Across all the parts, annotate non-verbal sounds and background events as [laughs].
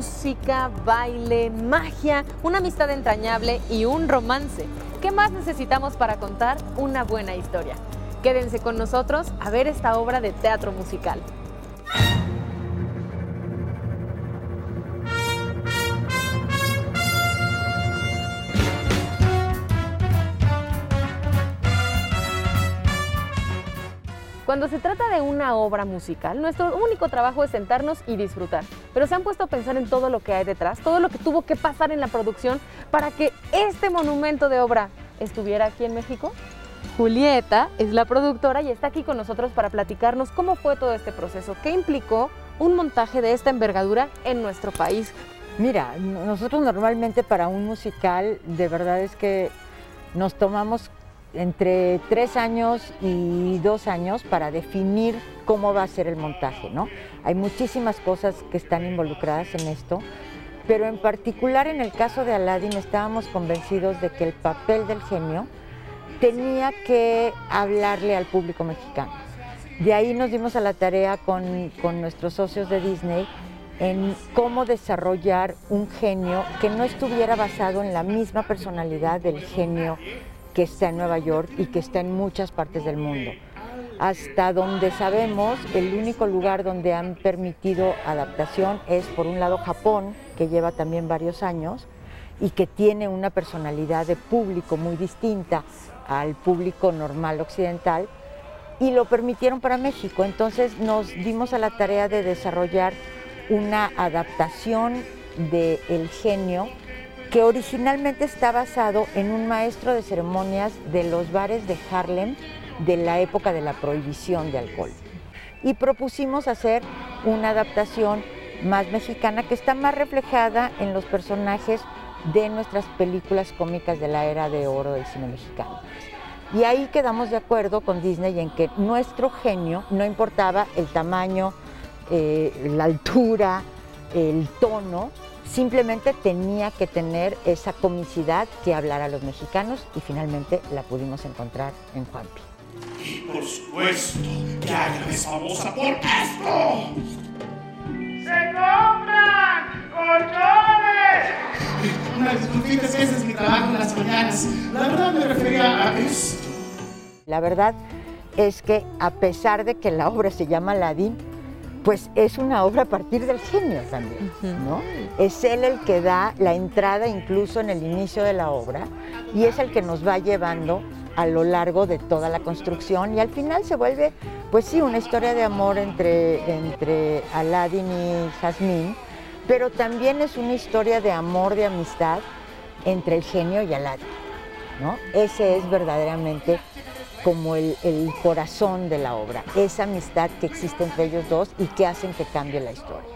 música, baile, magia, una amistad entrañable y un romance. ¿Qué más necesitamos para contar una buena historia? Quédense con nosotros a ver esta obra de teatro musical. Cuando se trata de una obra musical, nuestro único trabajo es sentarnos y disfrutar. Pero se han puesto a pensar en todo lo que hay detrás, todo lo que tuvo que pasar en la producción para que este monumento de obra estuviera aquí en México. Julieta es la productora y está aquí con nosotros para platicarnos cómo fue todo este proceso, qué implicó un montaje de esta envergadura en nuestro país. Mira, nosotros normalmente para un musical de verdad es que nos tomamos entre tres años y dos años para definir cómo va a ser el montaje, ¿no? Hay muchísimas cosas que están involucradas en esto, pero en particular en el caso de Aladdin estábamos convencidos de que el papel del genio tenía que hablarle al público mexicano. De ahí nos dimos a la tarea con, con nuestros socios de Disney en cómo desarrollar un genio que no estuviera basado en la misma personalidad del genio que está en Nueva York y que está en muchas partes del mundo. Hasta donde sabemos, el único lugar donde han permitido adaptación es, por un lado, Japón, que lleva también varios años y que tiene una personalidad de público muy distinta al público normal occidental, y lo permitieron para México. Entonces nos dimos a la tarea de desarrollar una adaptación de El genio que originalmente está basado en un maestro de ceremonias de los bares de Harlem de la época de la prohibición de alcohol. Y propusimos hacer una adaptación más mexicana que está más reflejada en los personajes de nuestras películas cómicas de la era de oro del cine mexicano. Y ahí quedamos de acuerdo con Disney en que nuestro genio no importaba el tamaño, eh, la altura, el tono, Simplemente tenía que tener esa comicidad que hablara a los mexicanos y finalmente la pudimos encontrar en Juanpi. Y por supuesto, que es famosa por esto. ¡Se compran colchones! Una disculpita, ese es mi trabajo en las mañanas. La verdad me refería a esto. La verdad es que a pesar de que la obra se llama Aladdin, pues es una obra a partir del genio también, ¿no? Es él el que da la entrada incluso en el inicio de la obra y es el que nos va llevando a lo largo de toda la construcción y al final se vuelve, pues sí, una historia de amor entre, entre Aladdin y Jasmine, pero también es una historia de amor, de amistad entre el genio y Aladdin, ¿no? Ese es verdaderamente como el, corazón de la obra, esa amistad que existe entre ellos dos y que hacen que cambie la historia.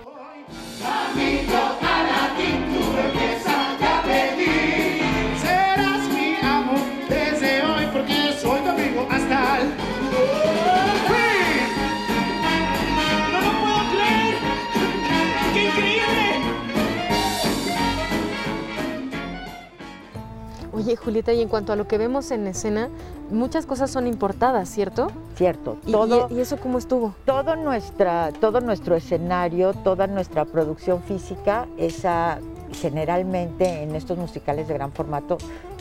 Oye, Julieta, y en cuanto a lo que vemos en escena, muchas cosas son importadas, ¿cierto? Cierto. Todo, ¿Y, eso cómo estuvo? Todo, nuestra, todo nuestro escenario, toda nuestra producción física, esa generalmente en estos musicales de gran formato,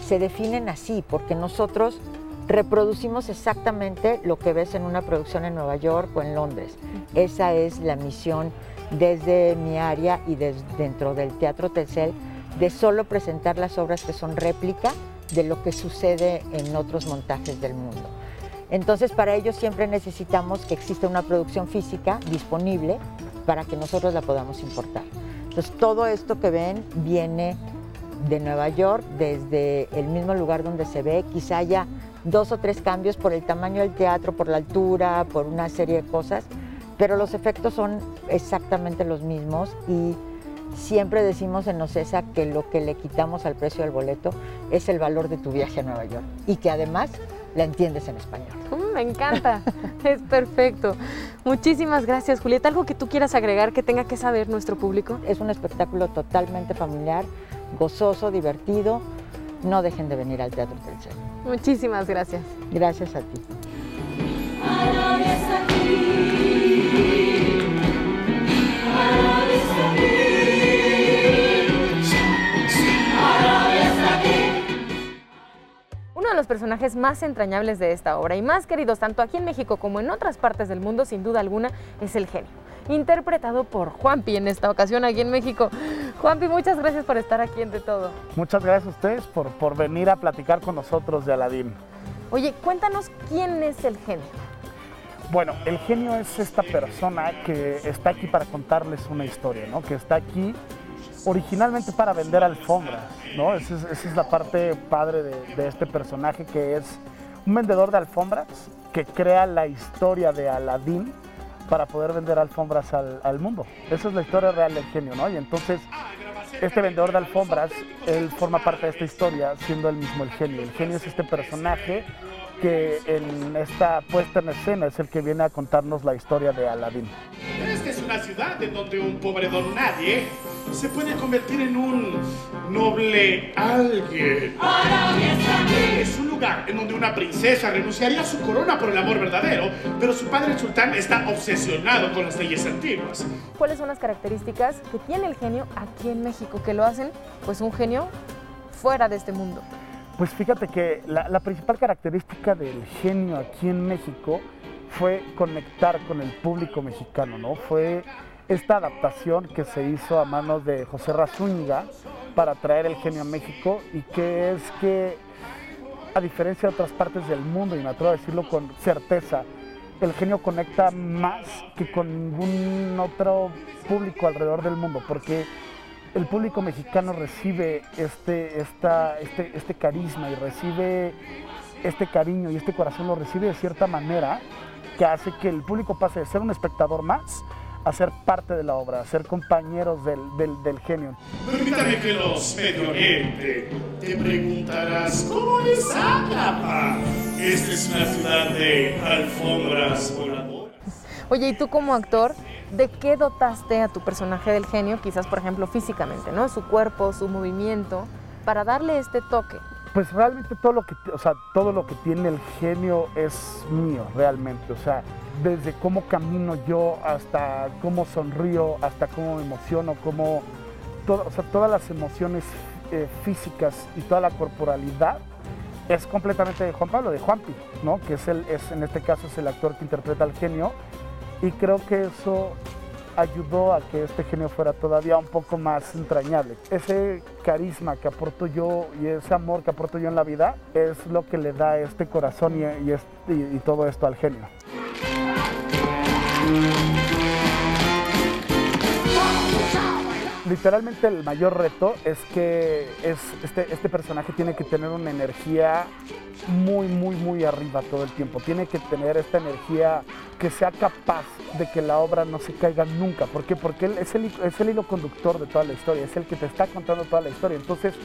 se definen así, porque nosotros reproducimos exactamente lo que ves en una producción en Nueva York o en Londres. Esa es la misión desde mi área y desde, dentro del Teatro Telcel de solo presentar las obras que son réplica de lo que sucede en otros montajes del mundo. Entonces, para ello siempre necesitamos que exista una producción física disponible para que nosotros la podamos importar. Entonces, todo esto que ven viene de Nueva York, desde el mismo lugar donde se ve, quizá haya dos o tres cambios por el tamaño del teatro, por la altura, por una serie de cosas, pero los efectos son exactamente los mismos y Siempre decimos en Ocesa que lo que le quitamos al precio del boleto es el valor de tu viaje a Nueva York y que además la entiendes en español. Mm, me encanta, [laughs] es perfecto. Muchísimas gracias, Julieta. ¿Algo que tú quieras agregar que tenga que saber nuestro público? Es un espectáculo totalmente familiar, gozoso, divertido. No dejen de venir al Teatro Telcel. Muchísimas gracias. Gracias a ti. Personajes más entrañables de esta obra y más queridos tanto aquí en México como en otras partes del mundo, sin duda alguna, es el genio. Interpretado por Juanpi en esta ocasión aquí en México. Juanpi, muchas gracias por estar aquí entre todo. Muchas gracias a ustedes por, por venir a platicar con nosotros de Aladín. Oye, cuéntanos quién es el genio. Bueno, el genio es esta persona que está aquí para contarles una historia, ¿no? Que está aquí originalmente para vender alfombras, ¿no? Esa es, la parte padre de, este personaje que es un vendedor de alfombras que crea la historia de Aladín para poder vender alfombras al, mundo. Esa es la historia real del genio, ¿no? Y entonces este vendedor de alfombras, él forma parte de esta historia siendo él mismo el genio. El genio es este personaje que en esta puesta en escena es el que viene a contarnos la historia de Aladín. Esta es una ciudad en donde un pobre don nadie se puede convertir en un noble alguien. Es un lugar en donde una princesa renunciaría a su corona por el amor verdadero, pero su padre el sultán está obsesionado con las leyes antiguas. ¿Cuáles son las características que tiene el genio aquí en México que lo hacen pues un genio fuera de este mundo? Pues fíjate que la, la, principal característica del genio aquí en México fue conectar con el público mexicano, ¿no? Fue esta adaptación que se hizo a manos de José Razúñiga para traer el genio a México y que es que, a diferencia de otras partes del mundo, y me atrevo a decirlo con certeza, el genio conecta más que con ningún otro público alrededor del mundo, porque el público mexicano recibe este, esta, este, este carisma y recibe este cariño y este corazón lo recibe de cierta manera que hace que el público pase de ser un espectador más a ser parte de la obra, a ser compañeros del, del, del genio. Permítame que los Medio Oriente te preguntarás, ¿cómo es Ágrapa? Esta es una ciudad de alfombras voladoras. Oye, ¿y tú como actor, de qué dotaste a tu personaje del genio, quizás por ejemplo físicamente, ¿no? Su cuerpo, su movimiento, para darle este toque. Pues realmente todo lo que, o sea, todo lo que tiene el genio es mío, realmente. O sea, desde cómo camino yo hasta cómo sonrío, hasta cómo me emociono, cómo, o sea, todas las emociones eh, físicas y toda la corporalidad es completamente de Juan Pablo, de Juanpi, ¿no? Que es el, es, en este caso es el actor que interpreta al genio y creo que eso ayudó a que este genio fuera todavía un poco más entrañable. Ese carisma que aporto yo y ese amor que aporto yo en la vida es lo que le da este corazón y, y, y todo esto al genio. Literalmente el mayor reto es que es, este, este personaje tiene que tener una energía muy, muy, muy arriba todo el tiempo. Tiene que tener esta energía que sea capaz de que la obra no se caiga nunca. ¿Por qué? Porque él es el hilo conductor de toda la historia, es el que te está contando toda la historia. Entonces,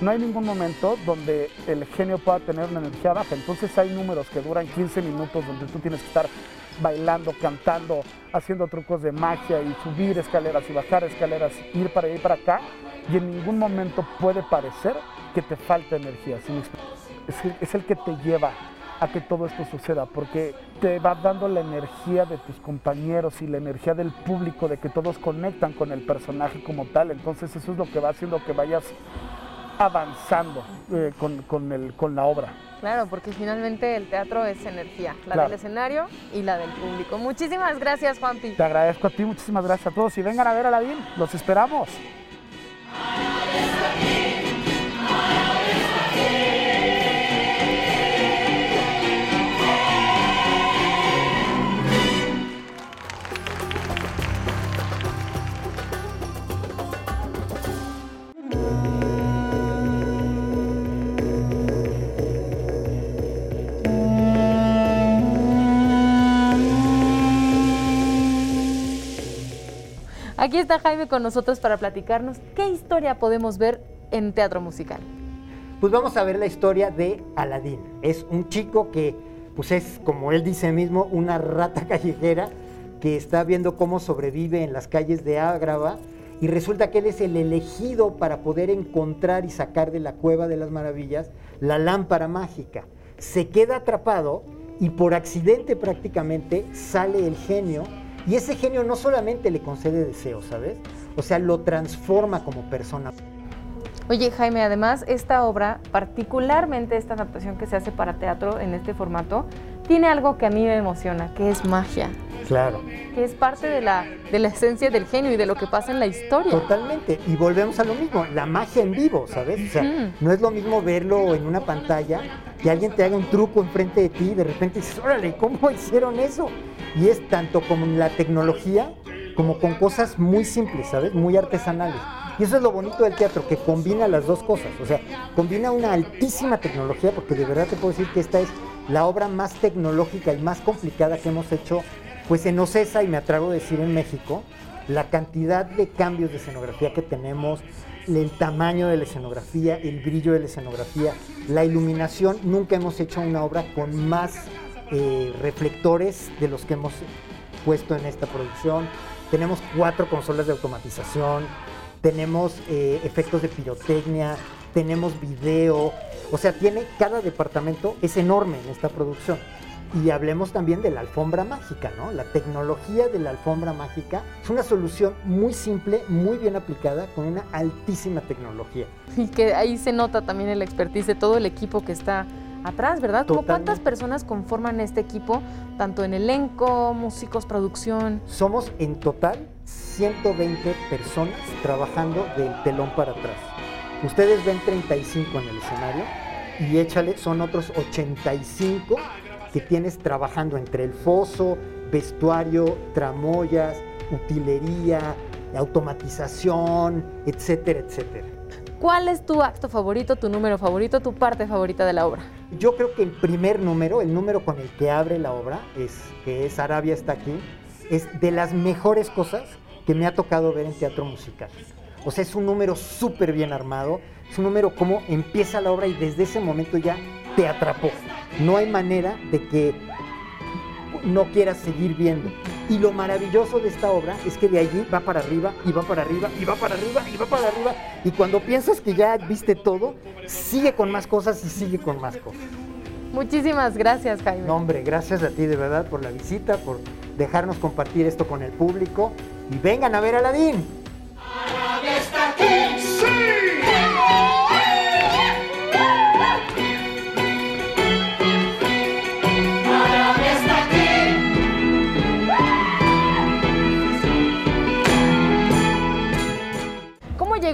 no hay ningún momento donde el genio pueda tener una energía baja. Entonces, hay números que duran 15 minutos donde tú tienes que estar bailando, cantando, haciendo trucos de magia y subir escaleras y bajar escaleras, ir para y para acá. Y en ningún momento puede parecer que te falta energía. Es, el, es el que te lleva a que todo esto suceda, porque te va dando la energía de tus compañeros y la energía del público, de que todos conectan con el personaje como tal. Entonces eso es lo que va haciendo que vayas avanzando eh, con la obra. Claro, porque finalmente el teatro es energía, la claro. del escenario y la del público. Muchísimas gracias, Juanpi. Te agradezco a ti, muchísimas gracias a todos y vengan a ver a la BIM, los esperamos. Aquí está Jaime con nosotros para platicarnos qué historia podemos ver en teatro musical. Pues vamos a ver la historia de Aladín. Es un chico que, pues es, como él dice mismo, una rata [laughs] callejera que está viendo cómo sobrevive en las calles de Ágrava y resulta que él es el elegido para poder encontrar y sacar de la cueva de las maravillas la lámpara mágica. Se queda atrapado y por accidente prácticamente sale el genio y ese genio no solamente le concede deseos, ¿sabes? O sea, lo transforma como persona. Oye, Jaime, además esta obra, particularmente esta adaptación que se hace para teatro en este formato, tiene algo que a mí me emociona, que es magia. Claro. Que es parte de la, de la esencia del genio y de lo que pasa en la historia. Totalmente. Y volvemos a lo mismo, la magia en vivo, ¿sabes? O sea, no es lo mismo verlo en una pantalla, que alguien te haga un truco enfrente de ti y de repente dices, órale, ¿cómo [laughs] hicieron eso? Y es tanto con la tecnología como con cosas muy simples, ¿sabes? Muy artesanales. Y eso es lo bonito del teatro, que combina las dos cosas. O sea, combina una altísima tecnología, porque de verdad te puedo decir que esta es la obra más tecnológica y más complicada que hemos hecho, pues en Ocesa y me atrevo a decir en México, la cantidad de cambios de escenografía que tenemos, el tamaño de la escenografía, el brillo de la escenografía, la iluminación, nunca hemos hecho una obra con más eh, reflectores de los que hemos puesto en esta producción. Tenemos cuatro consolas de automatización, tenemos eh, efectos de pirotecnia, tenemos video, o sea, tiene cada departamento es enorme en esta producción. Y hablemos también de la alfombra mágica, ¿no? La tecnología de la alfombra mágica es una solución muy simple, muy bien aplicada, con una altísima tecnología. Y que ahí se nota también el expertise de todo el equipo que está atrás, ¿verdad? ¿Cómo cuántas personas conforman este equipo, tanto en elenco, músicos, producción? Somos en total 120 personas trabajando del telón para atrás. Ustedes ven 35 en el escenario y échale, son otros 85 que tienes trabajando entre el foso, vestuario, tramoyas, utilería, automatización, etcétera, etcétera. ¿Cuál es tu acto favorito, tu número favorito, tu parte favorita de la obra? Yo creo que el primer número, el número con el que abre la obra, es que es Arabia está aquí, es de las mejores cosas que me ha tocado ver en teatro musical. O sea, es un número súper bien armado, es un número como empieza la obra y desde ese momento ya te atrapó. No hay manera de que no quieras seguir viendo. Y lo maravilloso de esta obra es que de allí va para arriba y va para arriba y va para arriba y va para arriba. Y cuando piensas que ya viste todo, sigue con más cosas y sigue con más cosas. Muchísimas gracias, Jaime. No, hombre, gracias a ti de verdad por la visita, por dejarnos compartir esto con el público. Y vengan a ver a Aladín.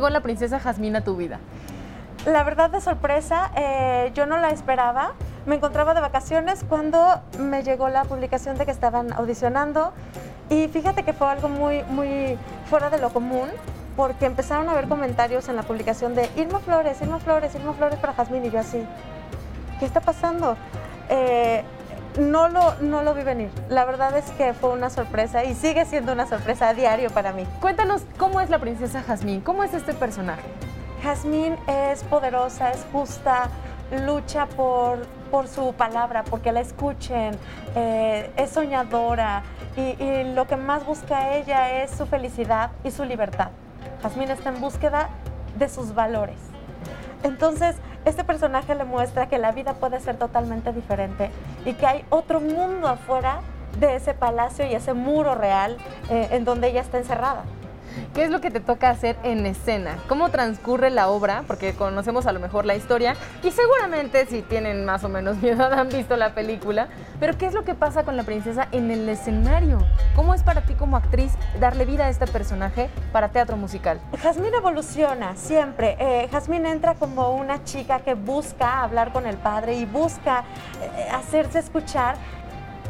Llegó la princesa Jazmín a tu vida? La verdad de sorpresa, eh, yo no la esperaba. Me encontraba de vacaciones cuando me llegó la publicación de que estaban audicionando y fíjate que fue algo muy, muy fuera de lo común porque empezaron a haber comentarios en la publicación de Irma Flores, Irma Flores, Irma Flores para Jazmín y yo así, ¿qué está pasando? Eh, no lo, no lo vi venir. La verdad es que fue una sorpresa y sigue siendo una sorpresa a diario para mí. Cuéntanos cómo es la princesa Jazmín, cómo es este personaje. Jazmín es poderosa, es justa, lucha por, por su palabra, porque la escuchen, eh, es soñadora y, y lo que más busca ella es su felicidad y su libertad. Jazmín está en búsqueda de sus valores. Entonces, este personaje le muestra que la vida puede ser totalmente diferente y que hay otro mundo afuera de ese palacio y ese muro real eh, en donde ella está encerrada. ¿Qué es lo que te toca hacer en escena? ¿Cómo transcurre la obra? Porque conocemos a lo mejor la historia y seguramente si tienen más o menos [laughs] mi edad han visto la película, pero ¿qué es lo que pasa con la princesa en el escenario? ¿Cómo es para ti como actriz darle vida a este personaje para teatro musical? Jazmín evoluciona siempre. Eh, Jazmín entra como una chica que busca hablar con el padre y busca eh, hacerse escuchar.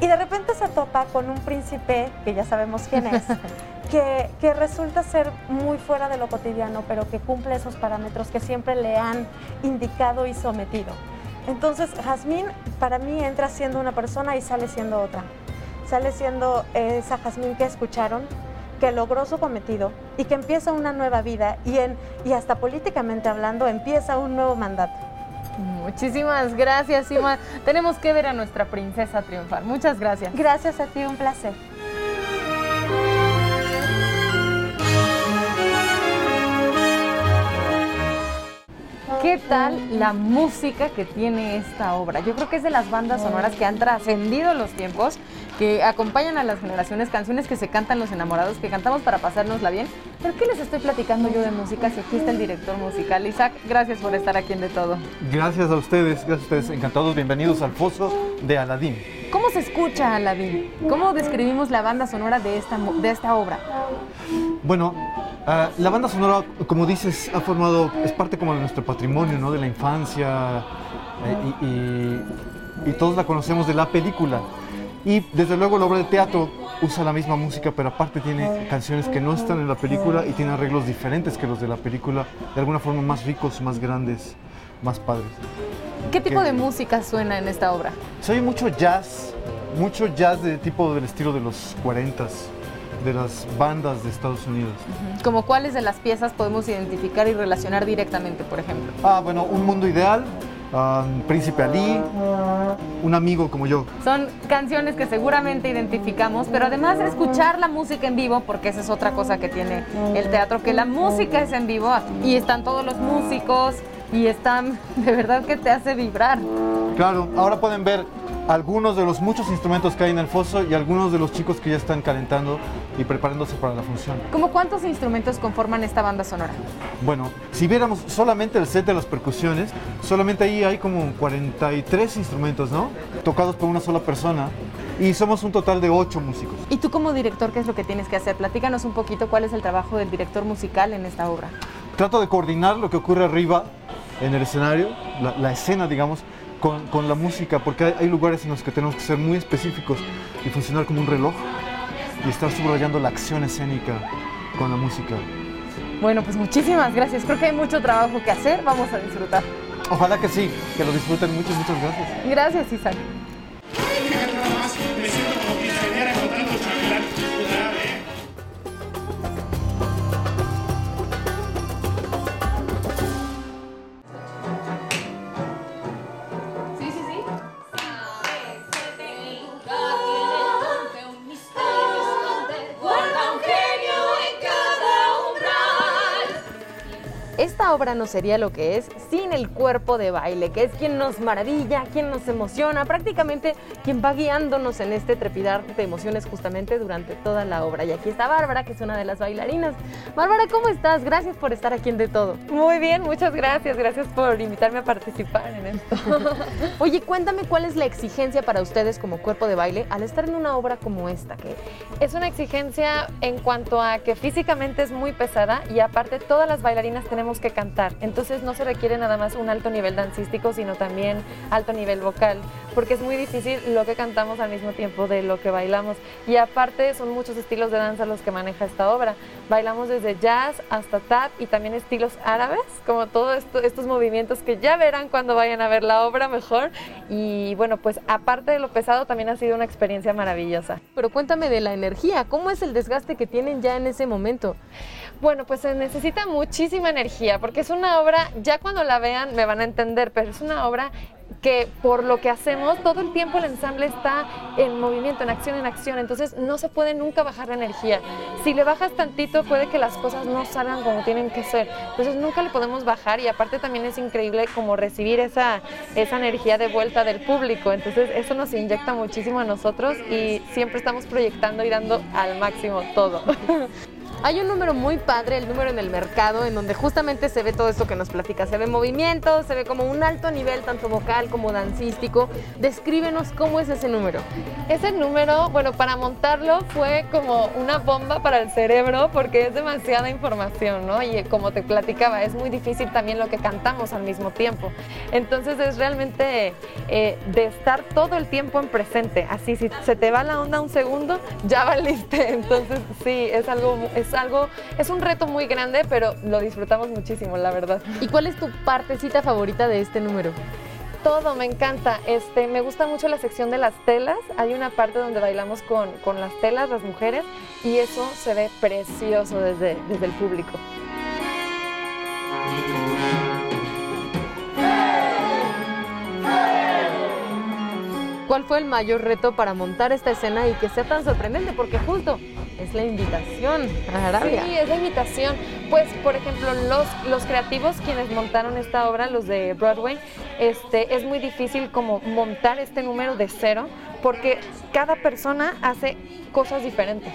Y de repente se topa con un príncipe, que ya sabemos quién es, [laughs] que, que resulta ser muy fuera de lo cotidiano, pero que cumple esos parámetros que siempre le han indicado y sometido. Entonces, Jazmín para mí entra siendo una persona y sale siendo otra. Sale siendo esa Jazmín que escucharon, que logró su cometido y que empieza una nueva vida y, en, y hasta políticamente hablando empieza un nuevo mandato. Muchísimas gracias, Ima. Tenemos que ver a nuestra princesa triunfar. Muchas gracias. Gracias a ti, un placer. ¿Qué tal la música que tiene esta obra? Yo creo que es de las bandas sonoras que han trascendido los tiempos que acompañan a las generaciones, canciones que se cantan los enamorados, que cantamos para pasárnosla bien. ¿Pero qué les estoy platicando yo de música si aquí está el director musical? Isaac, gracias por estar aquí en De Todo. Gracias a ustedes, gracias a ustedes, encantados, bienvenidos al Foso de Aladín. ¿Cómo se escucha Aladín? ¿Cómo describimos la banda sonora de esta, de esta obra? Bueno, ah, la banda sonora, como dices, ha formado, es parte como de nuestro patrimonio, ¿no? De la infancia eh, y, y- y todos la conocemos de la película. Y desde luego la obra de teatro usa la misma música, pero aparte tiene canciones que no están en la película y tiene arreglos diferentes que los de la película, de alguna forma más ricos, más grandes, más padres. ¿Qué tipo de música suena en esta obra? Soy mucho jazz, mucho jazz de tipo del estilo de los 40s, de las bandas de Estados Unidos. ¿Como cuáles de las piezas podemos identificar y relacionar directamente, por ejemplo? Ah, bueno, Un Mundo Ideal, ah, Príncipe Ali, Un Amigo como yo. Son canciones que seguramente identificamos, pero además escuchar la música en vivo, porque esa es otra cosa que tiene el teatro, que la música es en vivo y están todos los músicos y están, [laughs] de verdad que te hace vibrar. Claro, ahora pueden ver algunos de los muchos instrumentos que hay en el foso y algunos de los chicos que ya están calentando y preparándose para la función. ¿Cómo cuántos instrumentos conforman esta banda sonora? Bueno, si viéramos solamente el set de las percusiones, solamente ahí hay como 43 instrumentos, ¿no? Tocados por una sola persona y somos un total de 8 músicos. Y tú como director, ¿qué es lo que tienes que hacer? Platícanos un poquito cuál es el trabajo del director musical en esta obra. Trato de coordinar lo que ocurre arriba en el escenario, la, la escena, digamos, con, con la música, porque hay, hay lugares en los que tenemos que ser muy específicos y funcionar como un reloj y estar subrayando la acción escénica con la música. Bueno, pues muchísimas gracias. Creo que hay mucho trabajo que hacer. Vamos a disfrutar. Ojalá que sí, que lo disfruten mucho, muchas gracias. Gracias, Isaac. Esta obra no sería lo que es sin el cuerpo de baile, que es quien nos maravilla, quien nos emociona, prácticamente quien va guiándonos en este trepidar de emociones justamente durante toda la obra. Y aquí está Bárbara, que es una de las bailarinas. Bárbara, ¿cómo estás? Gracias por estar aquí en De Todo. Muy bien, muchas gracias. Gracias por invitarme a participar en esto. [laughs] Oye, cuéntame cuál es la exigencia para ustedes como cuerpo de baile al estar en una obra como esta, que Es una exigencia en cuanto a que físicamente es muy pesada y aparte todas las bailarinas tenemos que cantar. Entonces no se requiere nada más un alto nivel dancístico, sino también alto nivel vocal, porque es muy difícil lo que cantamos al mismo tiempo de lo que bailamos. Y aparte son muchos estilos de danza los que maneja esta obra. Bailamos desde jazz hasta tap y también estilos árabes, como todos esto- estos movimientos que ya verán cuando vayan a ver la obra mejor. Y bueno, pues aparte de lo pesado, también ha sido una experiencia maravillosa. Pero cuéntame de la energía, ¿cómo es el desgaste que tienen ya en ese momento? Bueno, pues se necesita muchísima energía, porque es una obra, ya cuando la vean me van a entender, pero es una obra que por lo que hacemos, todo el tiempo el ensamble está en movimiento, en acción, en acción, entonces no se puede nunca bajar la energía. Si le bajas tantito puede que las cosas no salgan como tienen que ser, entonces nunca le podemos bajar y aparte también es increíble como recibir esa, esa energía de vuelta del público, entonces eso nos inyecta muchísimo a nosotros y siempre estamos proyectando y dando al máximo todo. [laughs] Hay un número muy padre, el número en el mercado, en donde justamente se ve todo esto que nos platica. Se ve movimiento, se ve como un alto nivel, tanto vocal como dancístico. Descríbenos cómo es ese número. Ese número, bueno, para montarlo fue como una bomba para el cerebro porque es demasiada información, ¿no? Y como te platicaba, es muy difícil también lo que cantamos al mismo tiempo. Entonces es realmente eh, de estar todo el tiempo en presente. Así, si se te va la onda un segundo, ya valiste. [laughs] Entonces sí, es algo, es algo, es un reto muy grande, pero lo disfrutamos muchísimo, la verdad. ¿Y cuál es tu partecita favorita de este número? Todo, me encanta. Este, me gusta mucho la sección de las telas. Hay una parte donde bailamos con, con las telas, las mujeres, y eso se ve precioso desde, desde el público. ¿Cuál fue el mayor reto para montar esta escena y que sea tan sorprendente? Porque justo es la invitación a Arabia. Sí, es la invitación. Pues, por ejemplo, los, los creativos quienes montaron esta obra, los de Broadway, este, es muy difícil como montar este número de cero porque cada persona hace cosas diferentes.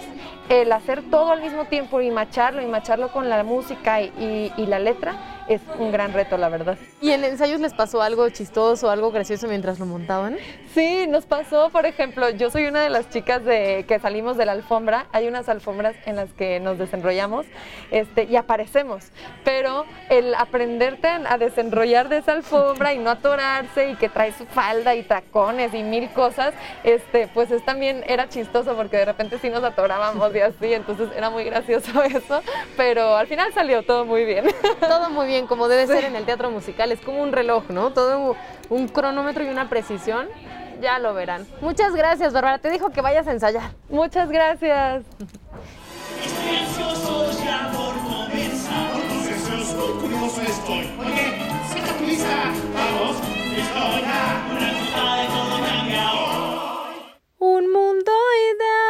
El hacer todo al mismo tiempo y macharlo y macharlo con la música y, y la letra es un gran reto, la verdad. ¿Y en ensayos les pasó algo chistoso, algo gracioso mientras lo montaban? Sí, nos pasó, por ejemplo, yo soy una de las chicas de que salimos de la alfombra, hay unas alfombras en las que nos desenrollamos este, y aparecemos, pero el aprenderte a desenrollar de esa alfombra y no atorarse y que trae su falda y tacones y mil cosas, este, pues es también era chistoso porque de repente sí nos atorábamos y así, entonces era muy gracioso [laughs] eso, pero al final salió todo muy bien. Todo muy bien como debe ser en el teatro musical. Es como un reloj, ¿no? Todo un cronómetro y una precisión. Ya lo verán. Muchas gracias, Bárbara. Te dijo que vayas a ensayar. Muchas gracias. Un mundo ideal.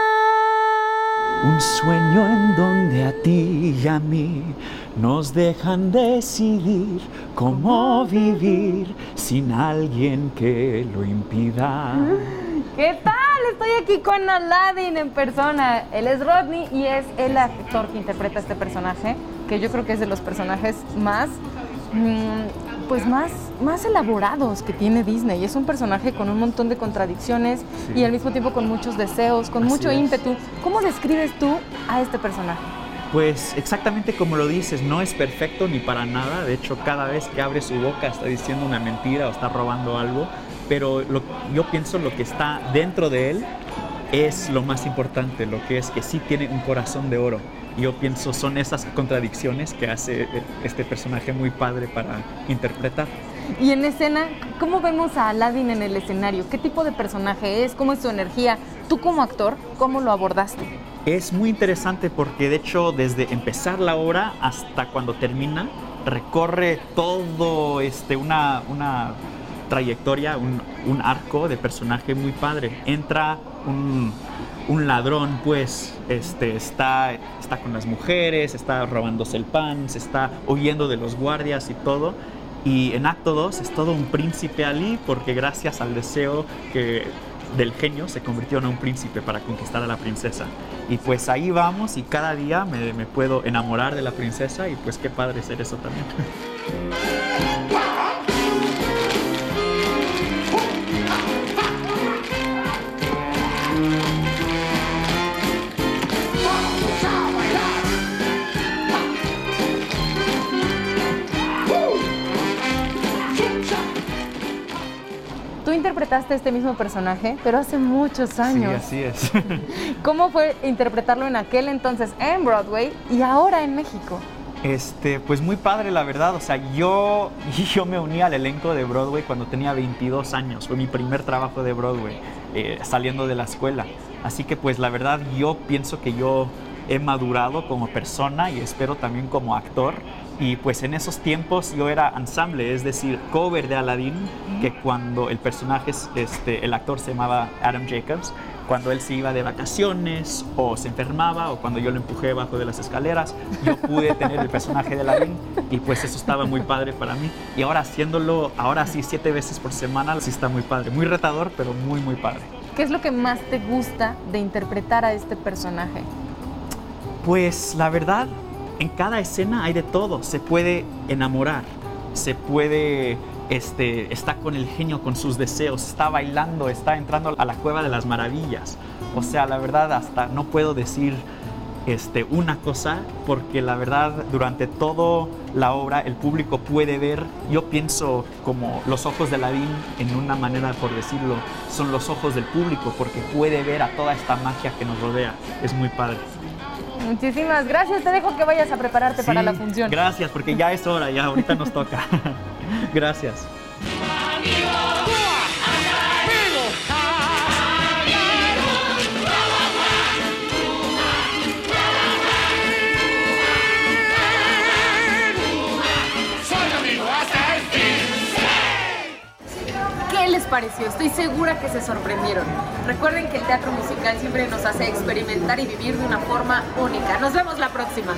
Un sueño en donde a ti y a mí nos dejan decidir cómo vivir sin alguien que lo impida. ¿Qué tal? Estoy aquí con Aladdin en persona. Él es Rodney y es el actor que interpreta este personaje, que yo creo que es de los personajes más, mm, pues más, más elaborados que tiene Disney. Es un personaje con un montón de contradicciones y al mismo tiempo con muchos deseos, con mucho ímpetu. ¿Cómo describes tú a este personaje? Pues exactamente como lo dices, no es perfecto ni para nada. De hecho, cada vez que abre su boca está diciendo una mentira o está robando algo. Pero yo pienso lo que está dentro de él es lo más importante, lo que es que sí tiene un corazón de oro. Yo pienso son esas contradicciones que hace este personaje muy padre para interpretar. Y en escena, ¿cómo vemos a Aladdin en el escenario? ¿Qué tipo de personaje es? ¿Cómo es su energía? Tú como actor, ¿cómo lo abordaste? Es muy interesante porque de hecho desde empezar la obra hasta cuando termina recorre todo este, una, una trayectoria, un, un, arco de personaje muy padre. Entra un, un, ladrón, pues, este, está, está con las mujeres, está robándose el pan, se está huyendo de los guardias y todo. Y en acto 2 es todo un príncipe Ali porque gracias al deseo que del genio se convirtió en un príncipe para conquistar a la princesa. Y pues ahí vamos y cada día me, puedo enamorar de la princesa y pues qué padre ser eso también. [laughs] interpretaste este mismo personaje, pero hace muchos años. Sí, así es. [laughs] ¿Cómo fue interpretarlo en aquel entonces en Broadway y ahora en México? Este, pues muy padre, la verdad. O sea, yo, [laughs] yo me uní al elenco de Broadway cuando tenía 22 años. Fue mi primer trabajo de Broadway, eh, saliendo de la escuela. Así que, pues la verdad, yo pienso que yo he madurado como persona y espero también como actor y pues en esos tiempos yo era ensamble, es decir, cover de Aladdin, que cuando el personaje, este, el actor se llamaba Adam Jacobs, cuando él se iba de vacaciones o se enfermaba o cuando yo lo empujé bajo de las escaleras, yo pude tener el personaje de Aladdin y pues eso estaba muy padre para mí. Y ahora haciéndolo, ahora sí, siete veces por semana, sí está muy padre. Muy retador, pero muy, muy padre. ¿Qué es lo que más te gusta de interpretar a este personaje? Pues la verdad, en cada escena hay de todo. Se puede enamorar, se puede, este, está con el genio, con sus deseos, está bailando, está entrando a la cueva de las maravillas. O sea, la verdad, hasta no puedo decir este, una cosa, porque la verdad, durante toda la obra, el público puede ver, yo pienso como los ojos de Aladdin, en una manera por decirlo, son los ojos del público, porque puede ver a toda esta magia que nos rodea. Es muy padre. Muchísimas gracias. Te dejo que vayas a prepararte para la función. Gracias, porque ya es hora, ya ahorita nos toca. [laughs] gracias. Pareció? Estoy segura que se sorprendieron. Recuerden que el teatro musical siempre nos hace experimentar y vivir de una forma única. Nos vemos la próxima.